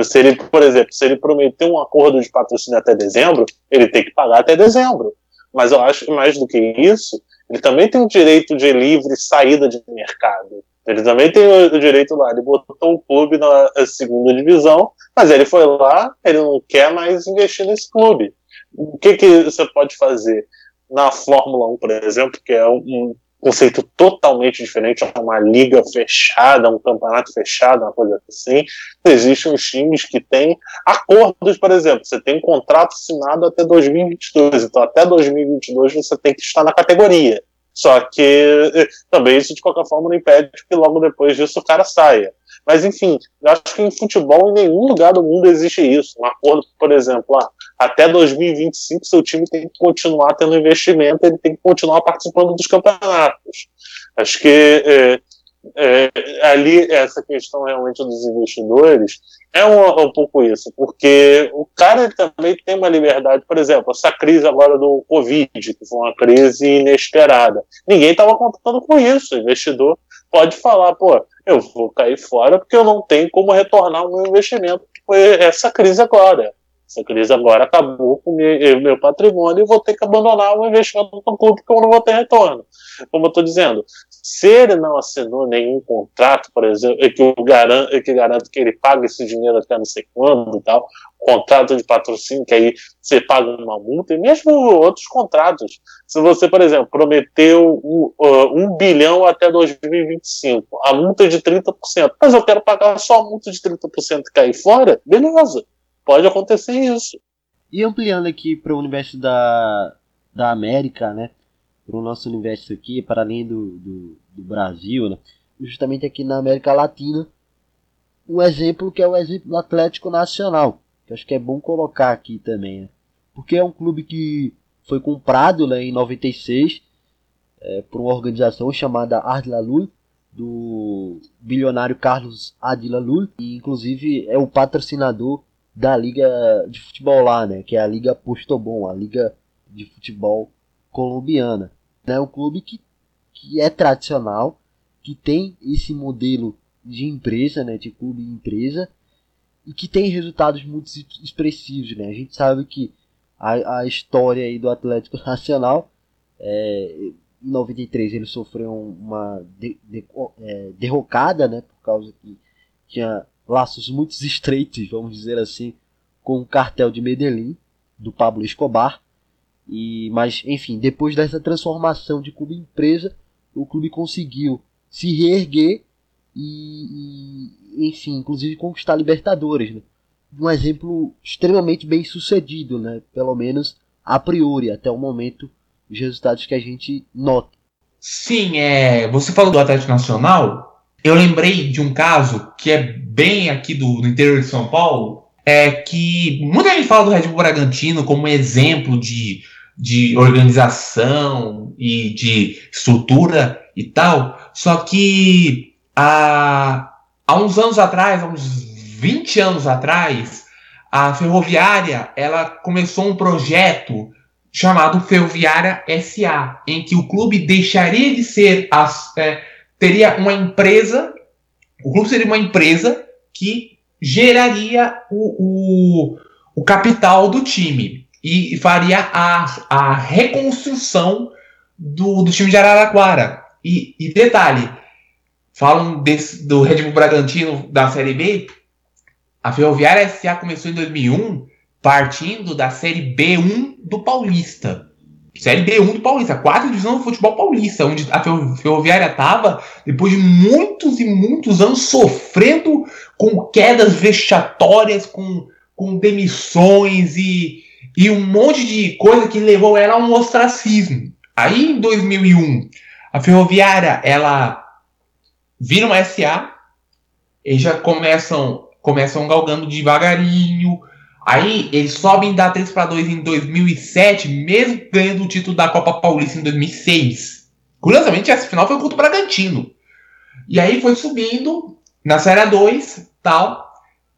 Speaker 4: Se ele, por exemplo, se ele prometeu um acordo de patrocínio até dezembro, ele tem que pagar até dezembro. Mas eu acho que mais do que isso, ele também tem o direito de livre saída de mercado. Ele também tem o direito lá. Ele botou o clube na segunda divisão, mas ele foi lá, ele não quer mais investir nesse clube. O que, que você pode fazer? Na Fórmula 1, por exemplo, que é um conceito totalmente diferente, é uma liga fechada, um campeonato fechado, uma coisa assim. Existem os times que têm acordos, por exemplo, você tem um contrato assinado até 2022, então até 2022 você tem que estar na categoria. Só que eh, também isso de qualquer forma não impede que logo depois disso o cara saia. Mas enfim, eu acho que em futebol em nenhum lugar do mundo existe isso. Um acordo, por exemplo, ah, até 2025 seu time tem que continuar tendo investimento, ele tem que continuar participando dos campeonatos. Acho que é, é, ali essa questão realmente dos investidores é um, um, pouco isso, porque o cara também tem uma liberdade, por exemplo, essa crise agora do Covid, que foi uma crise inesperada. Ninguém estava contando com isso. O investidor pode falar, pô, eu vou cair fora porque eu não tenho como retornar o meu investimento. Foi essa crise agora. Essa crise agora acabou com o meu, meu patrimônio e vou ter que abandonar o investimento no clube porque eu não vou ter retorno. Como eu estou dizendo, Se ele não assinou nenhum contrato, por exemplo, que, o garante, que garante que ele paga esse dinheiro até não sei quando e tal, contrato de patrocínio, que aí você paga uma multa, e mesmo outros contratos. Se você, por exemplo, prometeu um, uh, um bilhão até 2025, a multa é de 30%, mas eu quero pagar só a multa de 30% e cair fora, beleza, pode acontecer isso.
Speaker 2: E ampliando aqui para o universo da, da América, né? Para o nosso universo aqui, para além do, do, do Brasil, né? Justamente aqui na América Latina, um exemplo que é o exemplo do Atlético Nacional, que acho que é bom colocar aqui também, né? Porque é um clube que foi comprado né, em 96 é, por uma organização chamada Ardila Lul, do bilionário Carlos Adila Lul, e inclusive é o patrocinador da liga de futebol lá, né? Que é a Liga Postobon, a liga de futebol colombiana. Né, um clube que, que é tradicional, que tem esse modelo de empresa, né? De clube empresa e que tem resultados muito expressivos, né? A gente sabe que a, a história aí do Atlético (laughs) Nacional é, em 93 ele sofreu uma de, de, é, derrocada, né? Por causa que tinha laços muito (laughs) estreitos, vamos dizer assim, com o cartel de Medellín, do Pablo Escobar. E, mas, enfim, depois dessa transformação de clube em empresa, o clube conseguiu se reerguer e, e enfim, inclusive conquistar Libertadores. Né? Um exemplo extremamente bem sucedido, né? pelo menos a priori, até o momento, os resultados que a gente nota.
Speaker 3: Sim, é, você falou do Atlético Nacional, eu lembrei de um caso que é bem aqui do, do interior de São Paulo, é que muita gente fala do Red Bull Bragantino como exemplo de, de organização e de estrutura e tal, só que há, há uns anos atrás, há uns 20 anos atrás, a Ferroviária ela começou um projeto chamado Ferroviária SA, em que o clube deixaria de ser é, teria uma empresa, o clube seria uma empresa que geraria o, o, o capital do time e faria a, a reconstrução do, do time de Araraquara. E, e detalhe, falam desse, do Red Bull Bragantino da Série B, a Ferroviária SA começou em 2001 partindo da Série B1 do Paulista. Série B1 do Paulista, quatro divisão do futebol paulista, onde a Ferroviária estava depois de muitos e muitos anos sofrendo com quedas vexatórias, com, com demissões e, e um monte de coisa que levou ela a um ostracismo. Aí em 2001, a Ferroviária ela vira uma SA e já começam começam galgando devagarinho, Aí eles sobem da 3 para 2 em 2007, mesmo ganhando o título da Copa Paulista em 2006. Curiosamente, essa final foi contra o Bragantino. E aí foi subindo na Série 2, tal.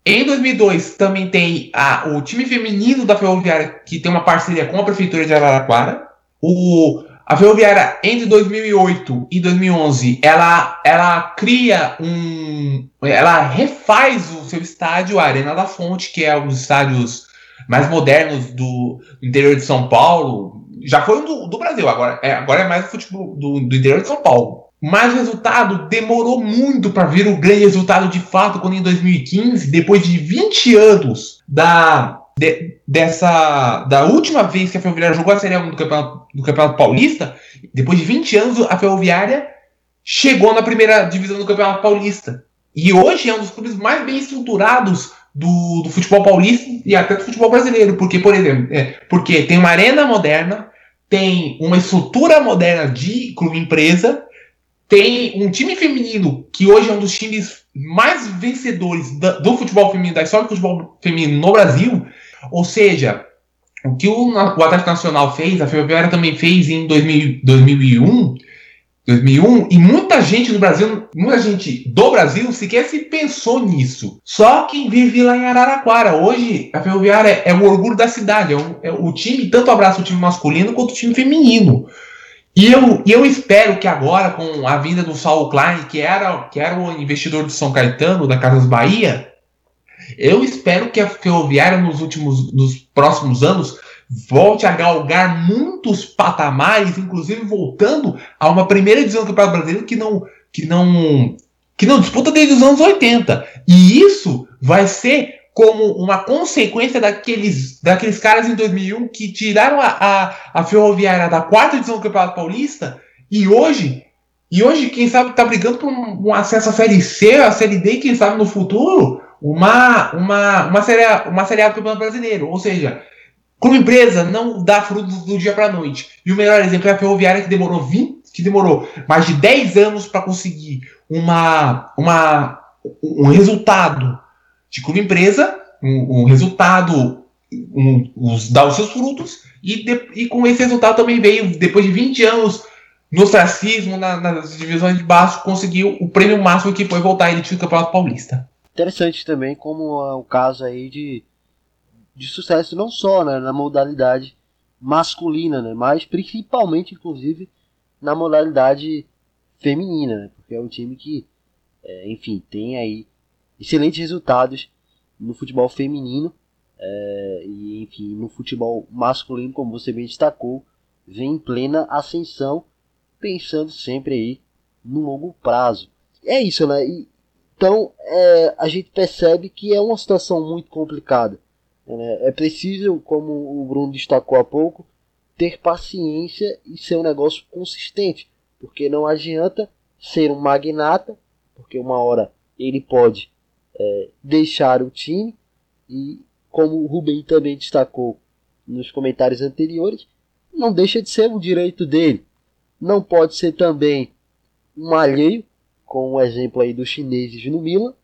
Speaker 3: Em 2002 também tem a, o time feminino da Ferroviária que tem uma parceria com a prefeitura de Araraquara. O a Ferroviária, entre 2008 e 2011, ela, ela cria um. Ela refaz o seu estádio, a Arena da Fonte, que é um dos estádios mais modernos do, interior de São Paulo. Já foi um do, do Brasil, agora é, agora é mais futebol do, do interior de São Paulo. Mas o resultado demorou muito para vir o grande resultado de fato, quando em 2015, depois de 20 anos da, de, dessa da última vez que a Ferroviária jogou a Série A do Campeonato, do Campeonato Paulista, depois de 20 anos, a Ferroviária chegou na primeira divisão do Campeonato Paulista. E hoje é um dos clubes mais bem estruturados do, do futebol paulista e até do futebol brasileiro. Porque, por exemplo, é, porque tem uma arena moderna, tem uma estrutura moderna de clube empresa, tem um time feminino que hoje é um dos times mais vencedores do futebol feminino, da história do futebol feminino no Brasil, ou seja, o que o, o Atlético Nacional fez, a Ferroviária também fez em 2000, 2001, 2001, e muita gente no Brasil, muita gente do Brasil sequer se pensou nisso. Só quem vive lá em Araraquara. Hoje, a Ferroviária é o orgulho da cidade. É, um, é o time, tanto abraça o time masculino quanto o time feminino. E eu, eu espero que agora, com a vinda do Saul Klein, que era, que era o investidor do São Caetano, da Casas Bahia, eu espero que a Ferroviária nos últimos, nos próximos anos volte a galgar muitos patamares, inclusive voltando a uma primeira divisão do Campeonato Brasileiro que não, que não, que não disputa desde os anos 80. E isso vai ser como uma consequência daqueles, daqueles caras em 2001 que tiraram a, a, a Ferroviária da quarta divisão do Campeonato Paulista e hoje, e hoje quem sabe está brigando por um, um, acesso à Série C, à Série D, quem sabe no futuro, uma, uma, uma, série, uma série A do Campeonato Brasileiro. Ou seja, como empresa não dá frutos do dia para a noite. E o melhor exemplo é a Ferroviária que demorou 20, que demorou mais de 10 anos para conseguir uma, uma, um resultado de clube empresa, um, um resultado, um, os, dar os seus frutos, e, de, e com esse resultado também veio, depois de 20 anos no ostracismo, na, nas divisões de baixo, conseguiu o prêmio máximo que foi voltar a elite do Campeonato Paulista.
Speaker 2: Interessante também, como é o caso aí de, de sucesso não só né, na modalidade masculina, né, mas principalmente, inclusive, na modalidade feminina, né, porque é um time que, é, enfim, tem aí excelentes resultados no futebol feminino é, e, enfim, no futebol masculino, como você bem destacou, vem em plena ascensão, pensando sempre aí no longo prazo. É isso, né? E, então é, a gente percebe que é uma situação muito complicada. Né? É preciso, como o Bruno destacou há pouco, ter paciência e ser um negócio consistente, porque não adianta ser um magnata, porque uma hora ele pode é, deixar o time e como o Rubem também destacou nos comentários anteriores, não deixa de ser um direito dele. Não pode ser também um alheio, com o exemplo aí dos chineses no Milan,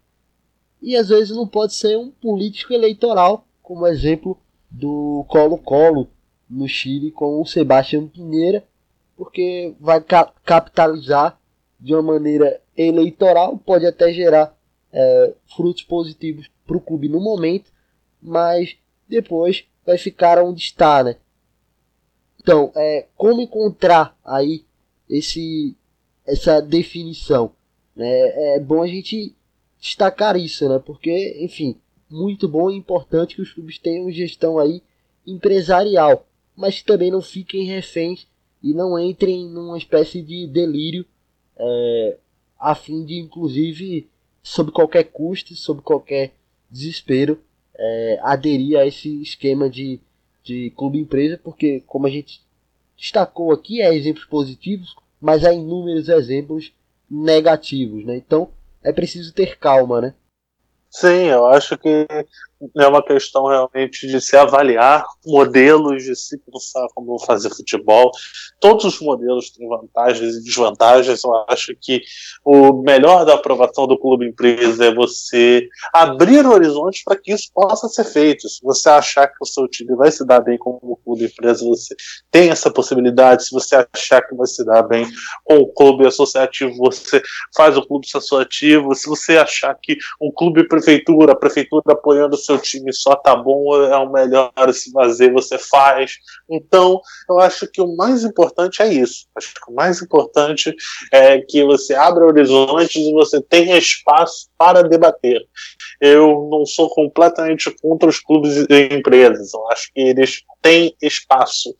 Speaker 2: e às vezes não pode ser um político eleitoral, como o exemplo do Colo-Colo no Chile com o Sebastião Pinheira, porque vai capitalizar de uma maneira eleitoral, pode até gerar é, frutos positivos para o clube no momento, mas depois vai ficar onde está, né? Então, é, como encontrar aí esse, essa definição? Né? É bom a gente destacar isso, né? Porque, enfim, muito bom e importante que os clubes tenham gestão aí empresarial, mas também não fiquem reféns e não entrem numa espécie de delírio é, a fim de, inclusive, sob qualquer custo, sob qualquer desespero, é, aderir a esse esquema de, de clube-empresa, porque, como a gente destacou aqui, é exemplos positivos, mas há inúmeros exemplos negativos, né? Então, é preciso ter calma, né?
Speaker 4: Sim, eu acho que é uma questão realmente de se avaliar modelos, de se pensar como fazer futebol. Todos os modelos têm vantagens e desvantagens. Eu acho que o melhor da aprovação do clube empresa é você abrir horizontes para que isso possa ser feito. Se você achar que o seu time vai se dar bem como clube empresa, você tem essa possibilidade. Se você achar que vai se dar bem com o clube associativo, você faz o clube associativo. Se você achar que um clube prefeitura, a prefeitura apoiando o seu seu time só tá bom, é o melhor se fazer, você faz. Então, eu acho que o mais importante é isso. Acho que o mais importante é que você abra horizontes e você tenha espaço para debater. Eu não sou completamente contra os clubes e empresas. Eu acho que eles têm espaço.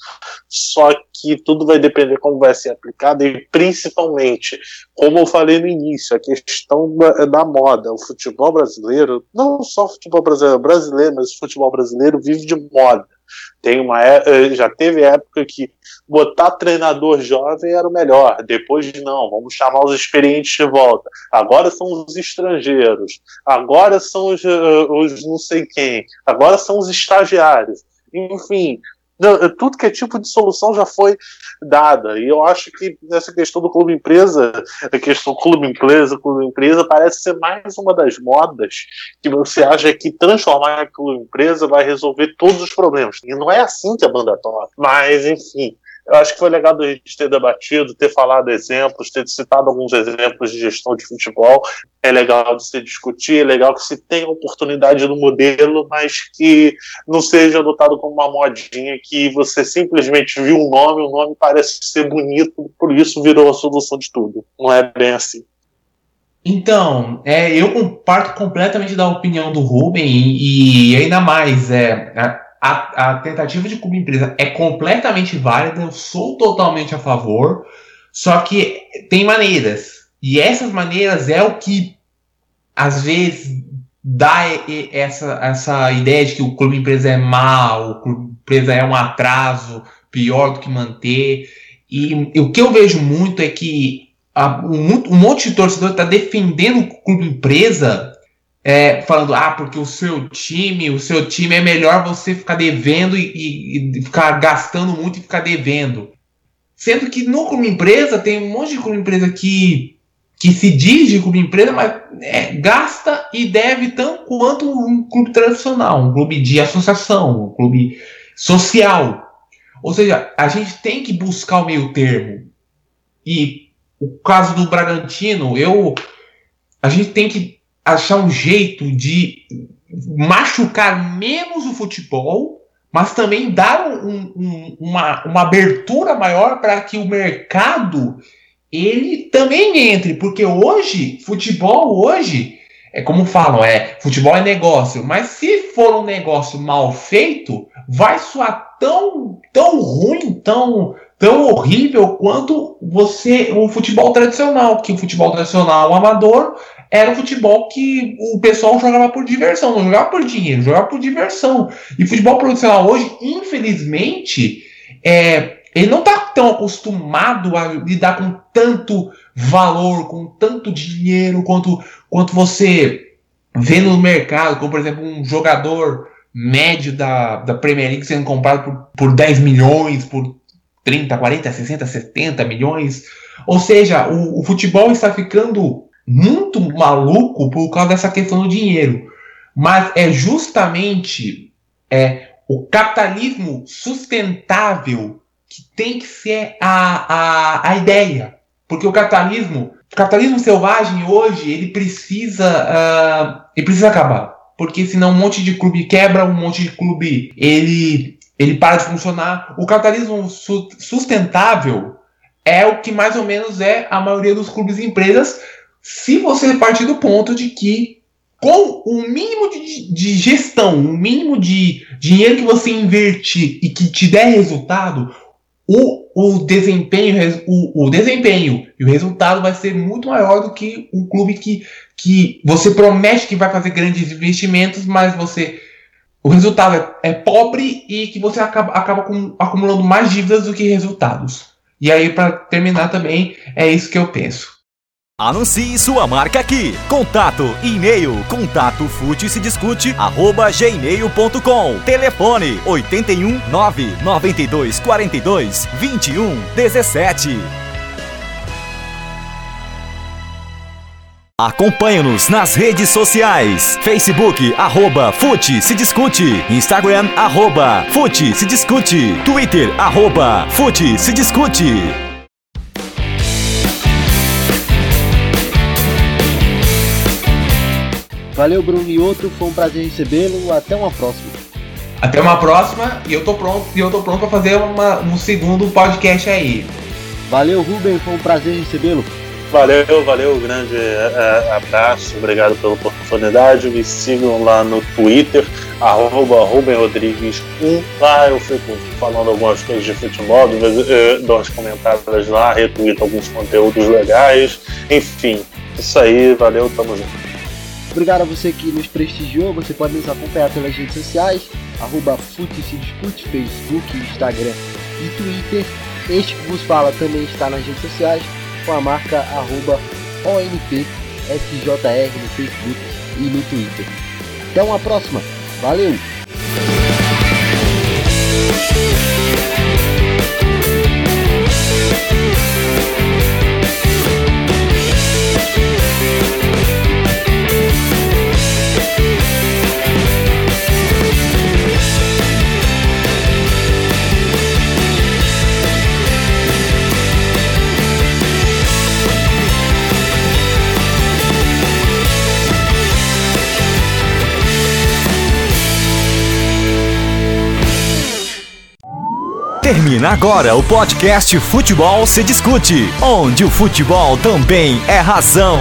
Speaker 4: Só que tudo vai depender como vai ser aplicado e principalmente, como eu falei no início, a questão da, da moda. O futebol brasileiro, não só o futebol brasileiro, brasileiro, mas o futebol brasileiro vive de moda. Tem uma, é, é, já teve época que botar treinador jovem era o melhor. Depois não, vamos chamar os experientes de volta. Agora são os estrangeiros. Agora são os, uh, os não sei quem. Agora são os estagiários. Enfim, tudo que é tipo de solução já foi dada. E eu acho que essa questão do clube empresa, a questão clube empresa, clube empresa, parece ser mais uma das modas que você acha que transformar em clube empresa vai resolver todos os problemas. E não é assim que a banda toca. Mas, enfim, eu acho que foi legal a gente ter debatido, ter falado exemplos, ter citado alguns exemplos de gestão de futebol. É legal de se discutir, é legal que se tenha oportunidade no modelo, mas que não seja adotado como uma modinha que você simplesmente viu um nome, o nome parece ser bonito, por isso virou a solução de tudo. Não é bem assim.
Speaker 3: Então, é, eu comparto completamente da opinião do Ruben e, e ainda mais, é, a, a tentativa de clube empresa é completamente válida, eu sou totalmente a favor, só que tem maneiras. E essas maneiras é o que às vezes dá essa, essa ideia de que o clube empresa é mal, o clube empresa é um atraso pior do que manter. E, e o que eu vejo muito é que a, um, um, monte de torcedor está defendendo o clube empresa, é, falando, ah, porque o seu time, o seu time é melhor você ficar devendo e, e, ficar gastando muito e ficar devendo. Sendo que no clube empresa tem um monte de clube empresa que, que se diz de clube empresa, mas é, gasta e deve tanto quanto um clube tradicional, um clube de associação, um clube social. Ou seja, a gente tem que buscar o meio termo. E o caso do Bragantino, eu a gente tem que achar um jeito de machucar menos o futebol, mas também dar um, um, uma, uma abertura maior para que o mercado ele também entre, porque hoje futebol hoje é como falam, é futebol é negócio, mas se for um negócio mal feito, vai soar tão, tão ruim, tão, tão horrível quanto você o futebol tradicional, que o futebol tradicional amador era um futebol que o pessoal jogava por diversão, não jogava por dinheiro, jogava por diversão. E futebol profissional hoje, infelizmente, é, ele não está tão acostumado a lidar com tanto valor, com tanto dinheiro, quanto, quanto você vê no mercado, como por exemplo um jogador médio da, da Premier League sendo comprado por, por 10 milhões, por 30, 40, 60, 70 milhões. Ou seja, o, o futebol está ficando muito maluco por causa dessa questão do dinheiro. Mas é justamente é, o capitalismo sustentável que tem que ser a, a, a ideia. Porque o capitalismo, o capitalismo selvagem hoje, ele precisa, uh, ele precisa acabar porque senão um monte de clube quebra, um monte de clube ele, ele para de funcionar. O capitalismo su sustentável é o que mais ou menos é a maioria dos clubes e empresas, se você partir do ponto de que com o mínimo de, de gestão, o mínimo de dinheiro que você invertir e que te der resultado, o, o desempenho o, o desempenho e o resultado vai ser muito maior do que um clube que, que você promete que vai fazer grandes investimentos, mas você o resultado é, é pobre e que você acaba, acaba com, acumulando mais dívidas do que resultados. E aí, para terminar também, é isso que eu penso.
Speaker 1: Anuncie sua marca aqui. Contato, e-mail, contato fute se discute, arroba gmail.com. Telefone 81 992 42 21 17. Acompanhe-nos nas redes sociais. Facebook, arroba Fute se discute. Instagram, arroba Fute se discute. Twitter, arroba Fute se discute.
Speaker 2: Valeu, Bruno e outro, foi um prazer recebê-lo. Até uma próxima.
Speaker 3: Até uma próxima e eu tô pronto, e eu tô pronto para fazer uma, um segundo podcast aí.
Speaker 2: Valeu, Ruben, foi um prazer recebê-lo.
Speaker 4: Valeu, valeu, grande é, abraço, obrigado pela oportunidade. Me sigam lá no Twitter, arroba RubenRodrigues1. Lá eu fico falando algumas coisas de futebol, eh, dou umas comentadas lá, retuito alguns conteúdos legais. Enfim, isso aí, valeu, tamo junto.
Speaker 2: Obrigado a você que nos prestigiou. Você pode nos acompanhar pelas redes sociais, arroba Discute, Facebook, Instagram e Twitter. Este que vos fala também está nas redes sociais com a marca arroba ONPSJR no Facebook e no Twitter. Até uma próxima. Valeu!
Speaker 1: Termina agora o podcast Futebol se Discute, onde o futebol também é razão.